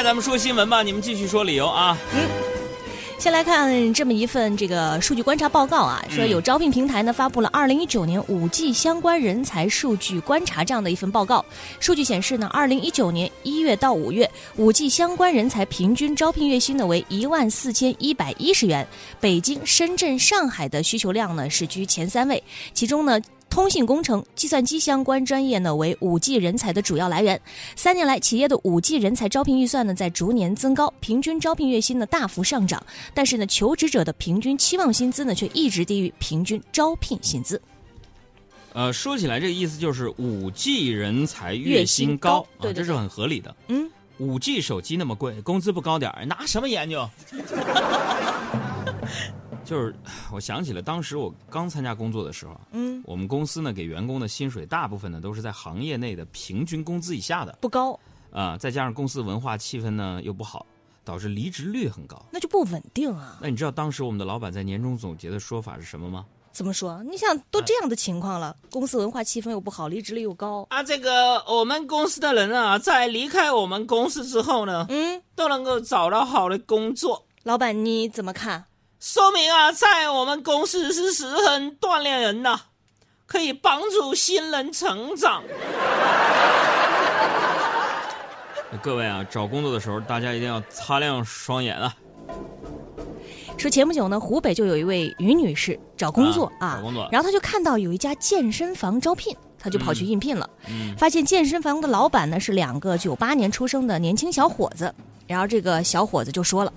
来，咱们说新闻吧，你们继续说理由啊。嗯先来看这么一份这个数据观察报告啊，说有招聘平台呢发布了二零一九年五 G 相关人才数据观察这样的一份报告。数据显示呢，二零一九年一月到五月，五 G 相关人才平均招聘月薪呢为一万四千一百一十元，北京、深圳、上海的需求量呢是居前三位，其中呢。通信工程、计算机相关专业呢，为五 G 人才的主要来源。三年来，企业的五 G 人才招聘预算呢，在逐年增高，平均招聘月薪呢大幅上涨。但是呢，求职者的平均期望薪资呢，却一直低于平均招聘薪资。呃，说起来，这个意思就是五 G 人才月薪高，对，这是很合理的。嗯，五 G 手机那么贵，工资不高点儿，拿什么研究？就是，我想起了当时我刚参加工作的时候，嗯，我们公司呢给员工的薪水大部分呢都是在行业内的平均工资以下的，不高啊，再加上公司文化气氛呢又不好，导致离职率很高，那就不稳定啊。那你知道当时我们的老板在年终总结的说法是什么吗？怎么说？你想都这样的情况了，公司文化气氛又不好，离职率又高啊，这个我们公司的人啊，在离开我们公司之后呢，嗯，都能够找到好的工作。老板你怎么看？说明啊，在我们公司是十分锻炼人呐，可以帮助新人成长。各位啊，找工作的时候大家一定要擦亮双眼啊。说前不久呢，湖北就有一位于女士找工作啊，找工作，然后她就看到有一家健身房招聘，她就跑去应聘了。嗯，发现健身房的老板呢是两个九八年出生的年轻小伙子，然后这个小伙子就说了，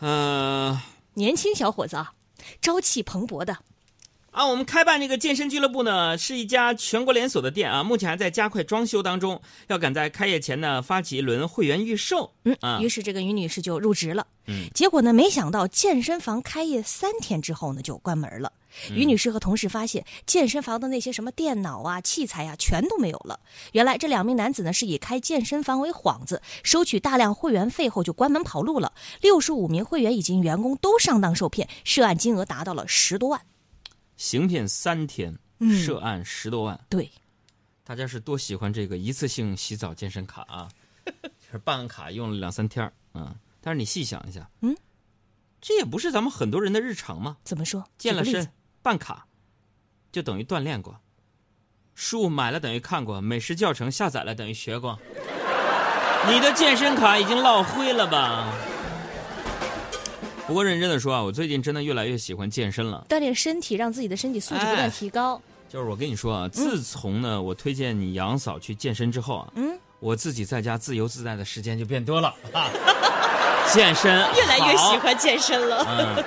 嗯。年轻小伙子啊，朝气蓬勃的。啊，我们开办这个健身俱乐部呢，是一家全国连锁的店啊，目前还在加快装修当中，要赶在开业前呢发起一轮会员预售。嗯，于是这个于女士就入职了。嗯，结果呢，没想到健身房开业三天之后呢，就关门了。于女士和同事发现，健身房的那些什么电脑啊、器材啊，全都没有了。原来这两名男子呢，是以开健身房为幌子，收取大量会员费后就关门跑路了。六十五名会员以及员工都上当受骗，涉案金额达到了十多万。行骗三天，涉案十多万。对，大家是多喜欢这个一次性洗澡健身卡啊？就是办卡用了两三天嗯，但是你细想一下，嗯，这也不是咱们很多人的日常吗？怎么说？健了身办卡，就等于锻炼过；书买了等于看过；美食教程下载了等于学过。你的健身卡已经落灰了吧？不过认真的说啊，我最近真的越来越喜欢健身了，锻炼身体，让自己的身体素质不断提高。就是我跟你说啊，自从呢我推荐你杨嫂去健身之后啊，嗯，我自己在家自由自在的时间就变多了。健身 越来越喜欢健身了。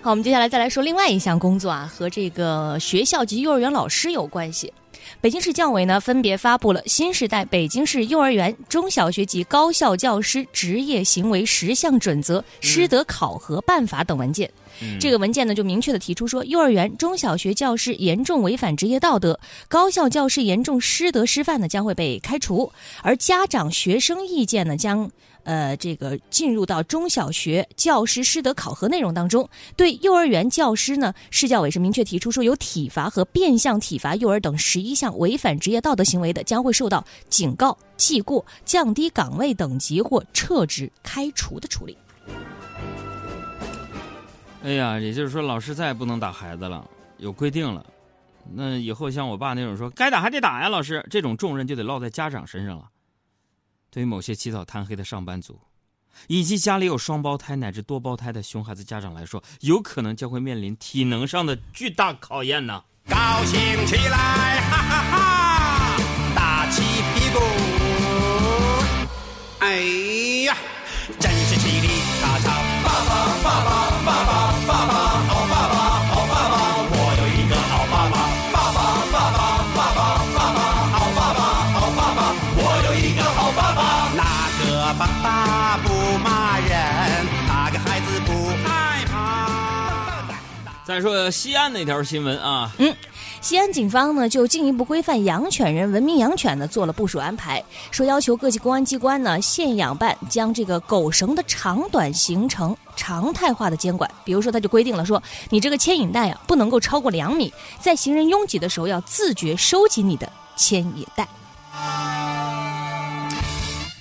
好，我们接下来再来说另外一项工作啊，和这个学校及幼儿园老师有关系。北京市教委呢，分别发布了新时代北京市幼儿园、中小学及高校教师职业行为十项准则、师德考核办法等文件。这个文件呢，就明确的提出说，幼儿园、中小学教师严重违反职业道德，高校教师严重师德失范呢，将会被开除。而家长、学生意见呢，将。呃，这个进入到中小学教师师德考核内容当中，对幼儿园教师呢，市教委是明确提出说，有体罚和变相体罚幼儿等十一项违反职业道德行为的，将会受到警告、记过、降低岗位等级或撤职、开除的处理。哎呀，也就是说，老师再也不能打孩子了，有规定了。那以后像我爸那种说，该打还得打呀，老师，这种重任就得落在家长身上了。对于某些起早贪黑的上班族，以及家里有双胞胎乃至多胞胎的熊孩子家长来说，有可能将会面临体能上的巨大考验呢。高兴起来，哈哈哈！打起屁股，哎呀，真是起立再说西安那条新闻啊，嗯，西安警方呢就进一步规范养犬人文明养犬呢做了部署安排，说要求各级公安机关呢现养办将这个狗绳的长短形成常态化的监管，比如说他就规定了说，你这个牵引带啊不能够超过两米，在行人拥挤的时候要自觉收紧你的牵引带。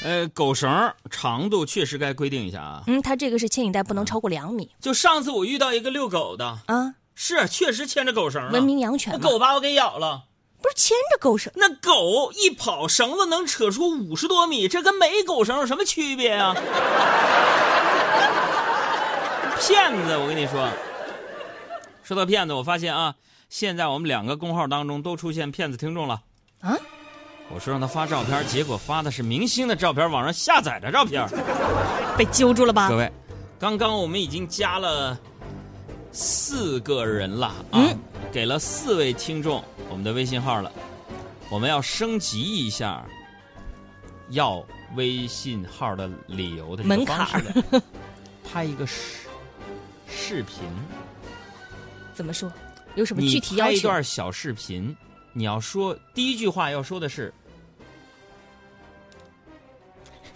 呃，狗绳长度确实该规定一下啊。嗯，它这个是牵引带不能超过两米就上次我遇到一个遛狗的，啊，是确实牵着狗绳，文明养犬。那狗把我给咬了。不是牵着狗绳，那狗一跑，绳子能扯出五十多米，这跟没狗绳有什么区别呀、骗子，我跟你说。说到骗子，我发现啊，现在我们两个公号当中都出现骗子听众了。啊？我说让他发照片，结果发的是明星的照片，网上下载的照片。被揪住了吧各？位，刚刚我们已经加了四个人了啊，嗯给了四位听众我们的微信号了，我们要升级一下要微信号的理由的这个门槛儿了 拍一个视视频，怎么说？有什么具体要求？拍一段小视频，你要说第一句话要说的是“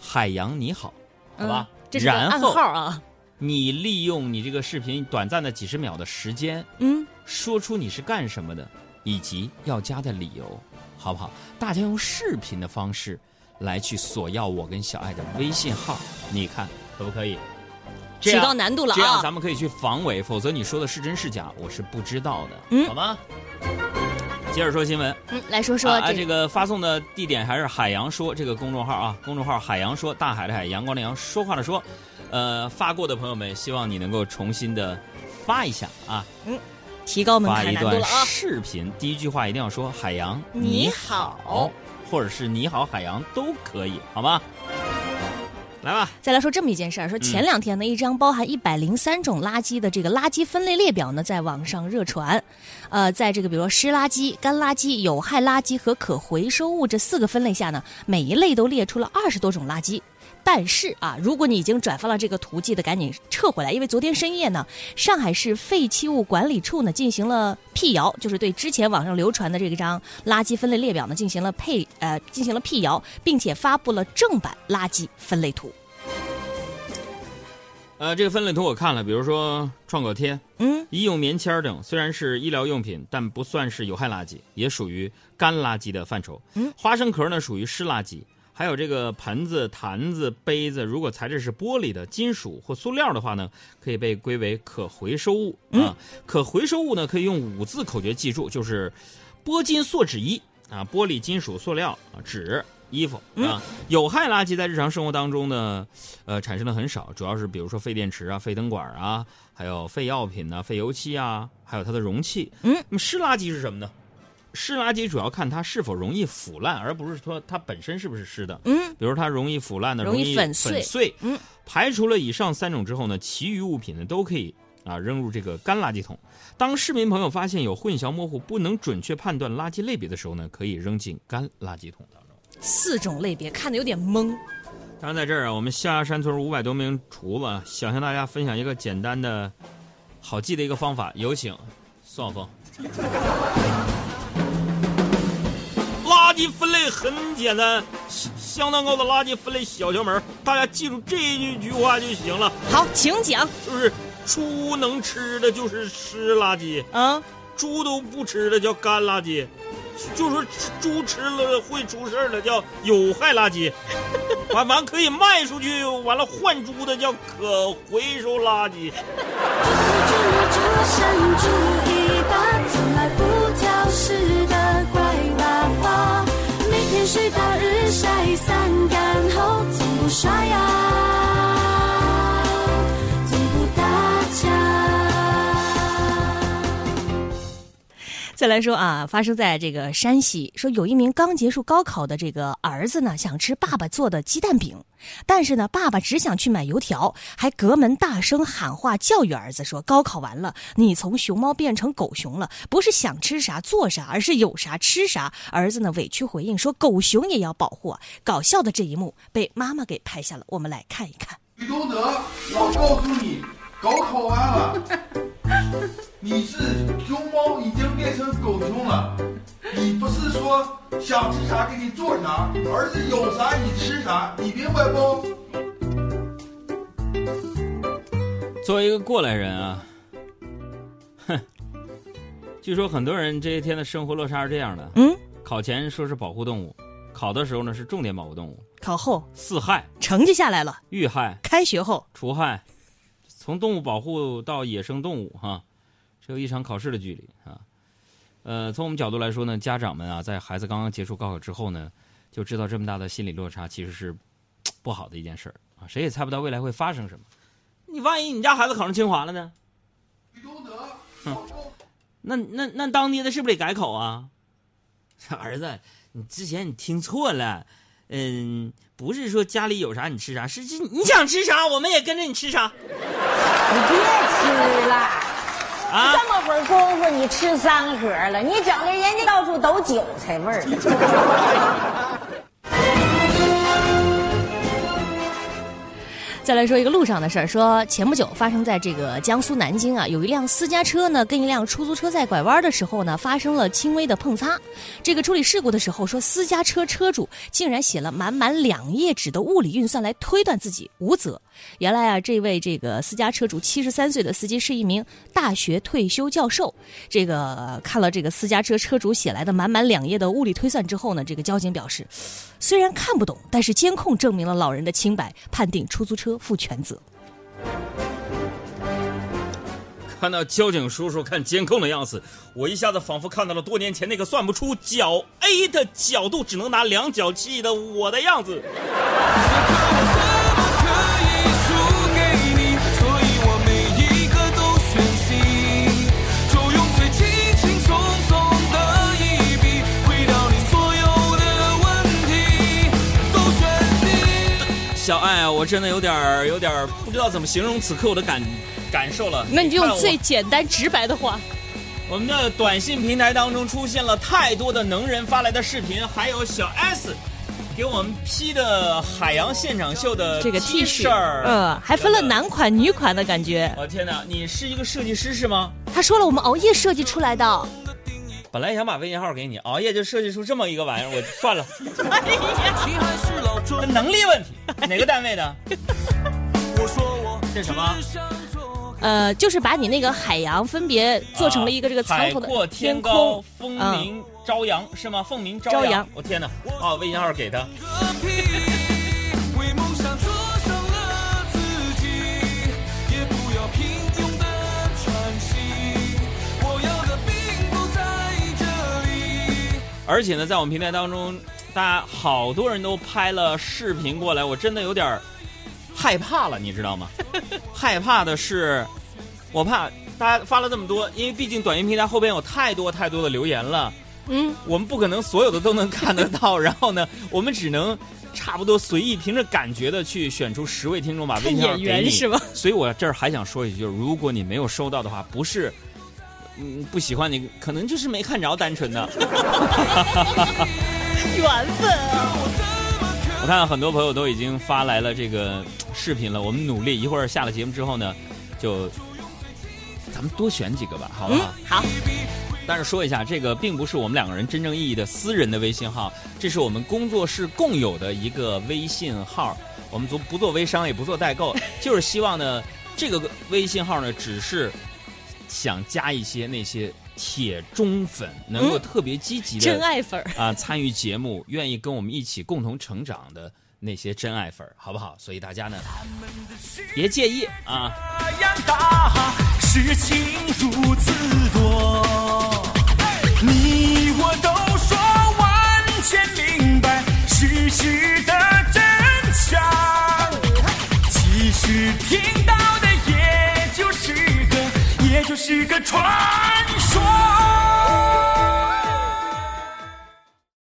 海洋你好”，好吧？嗯这是暗号啊。你利用你这个视频短暂的几十秒的时间，嗯，说出你是干什么的，以及要加的理由，好不好？大家用视频的方式来去索要我跟小爱的微信号，你看可不可以？提高难度了这样啊咱们可以去防伪，否则你说的是真是假，我是不知道的，嗯好吗？接着说新闻，嗯，来说说啊，这这个发送的地点还是海洋说这个公众号啊，公众号海洋说，大海的海，阳光的阳，说话的说，呃，发过的朋友们，希望你能够重新的发一下啊，嗯提高门发一段槛难度了啊。视频，第一句话一定要说海洋你好。好，或者是你好海洋都可以，好吗？来吧，再来说这么一件事儿，说前两天呢，一张包含一百零三种垃圾的这个垃圾分类列表呢，在网上热传。呃，在这个比如说湿垃圾、干垃圾、有害垃圾和可回收物这四个分类下呢，每一类都列出了二十多种垃圾。但是啊，如果你已经转发了这个图，记得赶紧撤回来，因为昨天深夜呢，上海市废弃物管理处呢进行了辟谣，就是对之前网上流传的这张垃圾分类列表呢进行了配呃进行了辟谣，并且发布了正版垃圾分类图。呃，这个分类图我看了，比如说创可贴、嗯，医用棉签等，虽然是医疗用品，但不算是有害垃圾，也属于干垃圾的范畴。嗯，花生壳呢属于湿垃圾，还有这个盆子、坛子、杯子，如果材质是玻璃的、金属或塑料的话呢，可以被归为可回收物啊。可回收物呢，可以用五字口诀记住，就是玻金塑纸衣啊，玻璃、金属、塑料啊，纸。衣服啊，有害垃圾在日常生活当中呢，呃，产生的很少，主要是比如说废电池啊、废灯管啊，还有废药品呐、废油漆啊，还有它的容器。嗯，那么湿垃圾是什么呢？湿垃圾主要看它是否容易腐烂，而不是说它本身是不是湿的。嗯，比如它容易腐烂的，容易易粉碎碎。嗯，排除了以上三种之后呢，其余物品呢都可以啊扔入这个干垃圾桶。当市民朋友发现有混淆模糊、不能准确判断垃圾类别的时候呢，可以扔进干垃圾桶当中。四种类别看的有点懵。当然，在这儿啊，我们象牙山村五百多名厨子想向大家分享一个简单的、好记的一个方法。有请宋晓峰。垃圾分类很简单，相相当高的垃圾分类小窍门，大家记住这一句话就行了，好，请讲。就是猪能吃的就是湿垃圾，啊，猪都不吃的叫干垃圾，就说猪吃了会出事儿的叫有害垃圾，完完可以卖出去，完了换猪的叫可回收垃圾。每天睡到日晒三干后，从不刷牙，再来说啊，发生在这个山西，说有一名刚结束高考的这个儿子呢，想吃爸爸做的鸡蛋饼，但是呢，爸爸只想去买油条，还隔门大声喊话教育儿子说：“高考完了，你从熊猫变成狗熊了，不是想吃啥做啥，而是有啥吃啥。”儿子呢委屈回应说：“狗熊也要保护！”搞笑的这一幕被妈妈给拍下了，我们来看一看。吕东德，我告诉你，高考完了，你是熊猫已经变成狗熊了。你不是说想吃啥给你做啥，而是有啥你吃啥，你明白不？作为一个过来人啊，哼，据说很多人这些天的生活落差是这样的：嗯，考前说是保护动物，考的时候呢是重点保护动物，考后四害、成绩下来了，遇害、开学后除害，从动物保护到野生动物哈，只有一场考试的距离啊。呃，从我们角度来说呢，家长们啊，在孩子刚刚结束高考之后呢，就知道这么大的心理落差其实是不好的一件事儿啊，谁也猜不到未来会发生什么。你万一你家孩子考上清华了呢？那那那当爹的是不是得改口啊？儿子，你之前你听错了，嗯，不是说家里有啥你吃啥，是这你想吃啥，我们也跟着你吃啥你别吃了，啊？这么会儿功夫你吃三盒了，你整的人家到处都韭菜味儿。再来说一个路上的事儿，说前不久发生在这个江苏南京啊，有一辆私家车呢跟一辆出租车在拐弯的时候呢发生了轻微的碰擦。这个处理事故的时候说，私家车车主竟然写了满满两页纸的物理运算来推断自己无责。原来啊，这位这个私家车主七十三岁的司机是一名大学退休教授。这个看了这个私家车车主写来的满满两页的物理推算之后呢，这个交警表示，虽然看不懂，但是监控证明了老人的清白，判定出租车负全责。看到交警叔叔看监控的样子，我一下子仿佛看到了多年前那个算不出角 A 的角度，只能拿量角器的我的样子。我真的有点儿有点儿不知道怎么形容此刻我的感感受了。那你就用最简单直白的话。我们的短信平台当中出现了太多的能人发来的视频，还有小 S 给我们 P 的海洋现场秀的这个 T 恤儿，嗯，还分了男款、女款的感觉。我天哪，你是一个设计师是吗？他说了，我们熬夜设计出来的。本来想把微信号给你，熬夜就设计出这么一个玩意儿，我算了，能力问题。哪个单位的？我说我这什么？呃，就是把你那个海洋分别做成了一个这个苍头的海阔天高空，，风嗯鸣朝阳、是吗？凤鸣朝朝阳我天哪！啊，微信号给他。而且呢，在我们平台当中，大家好多人都拍了视频过来，我真的有点儿害怕了，你知道吗？害怕的是，我怕大家发了这么多，因为毕竟短音平台后边有太多太多的留言了，嗯，我们不可能所有的都能看得到，然后呢，我们只能差不多随意凭着感觉的去选出十位听众，把微信号演给你。员是吗？所以我这儿还想说一句，就是如果你没有收到的话，不是。嗯，不喜欢你，可能就是没看着，单纯的。缘分啊！我看到很多朋友都已经发来了这个视频了，我们努力一会儿下了节目之后呢，就咱们多选几个吧，好不好？好，但是说一下，这个并不是我们两个人真正意义的私人的微信号，这是我们工作室共有的一个微信号。我们不不做微商，也不做代购，就是希望呢，这个微信号呢，只是想加一些那些铁忠粉，能够特别积极的、真爱粉儿。啊，参与节目，愿意跟我们一起共同成长的那些真爱粉儿，好不好？所以大家呢，别介意啊。这样大，事情如此多，你我都说完全明白事实的是个传说。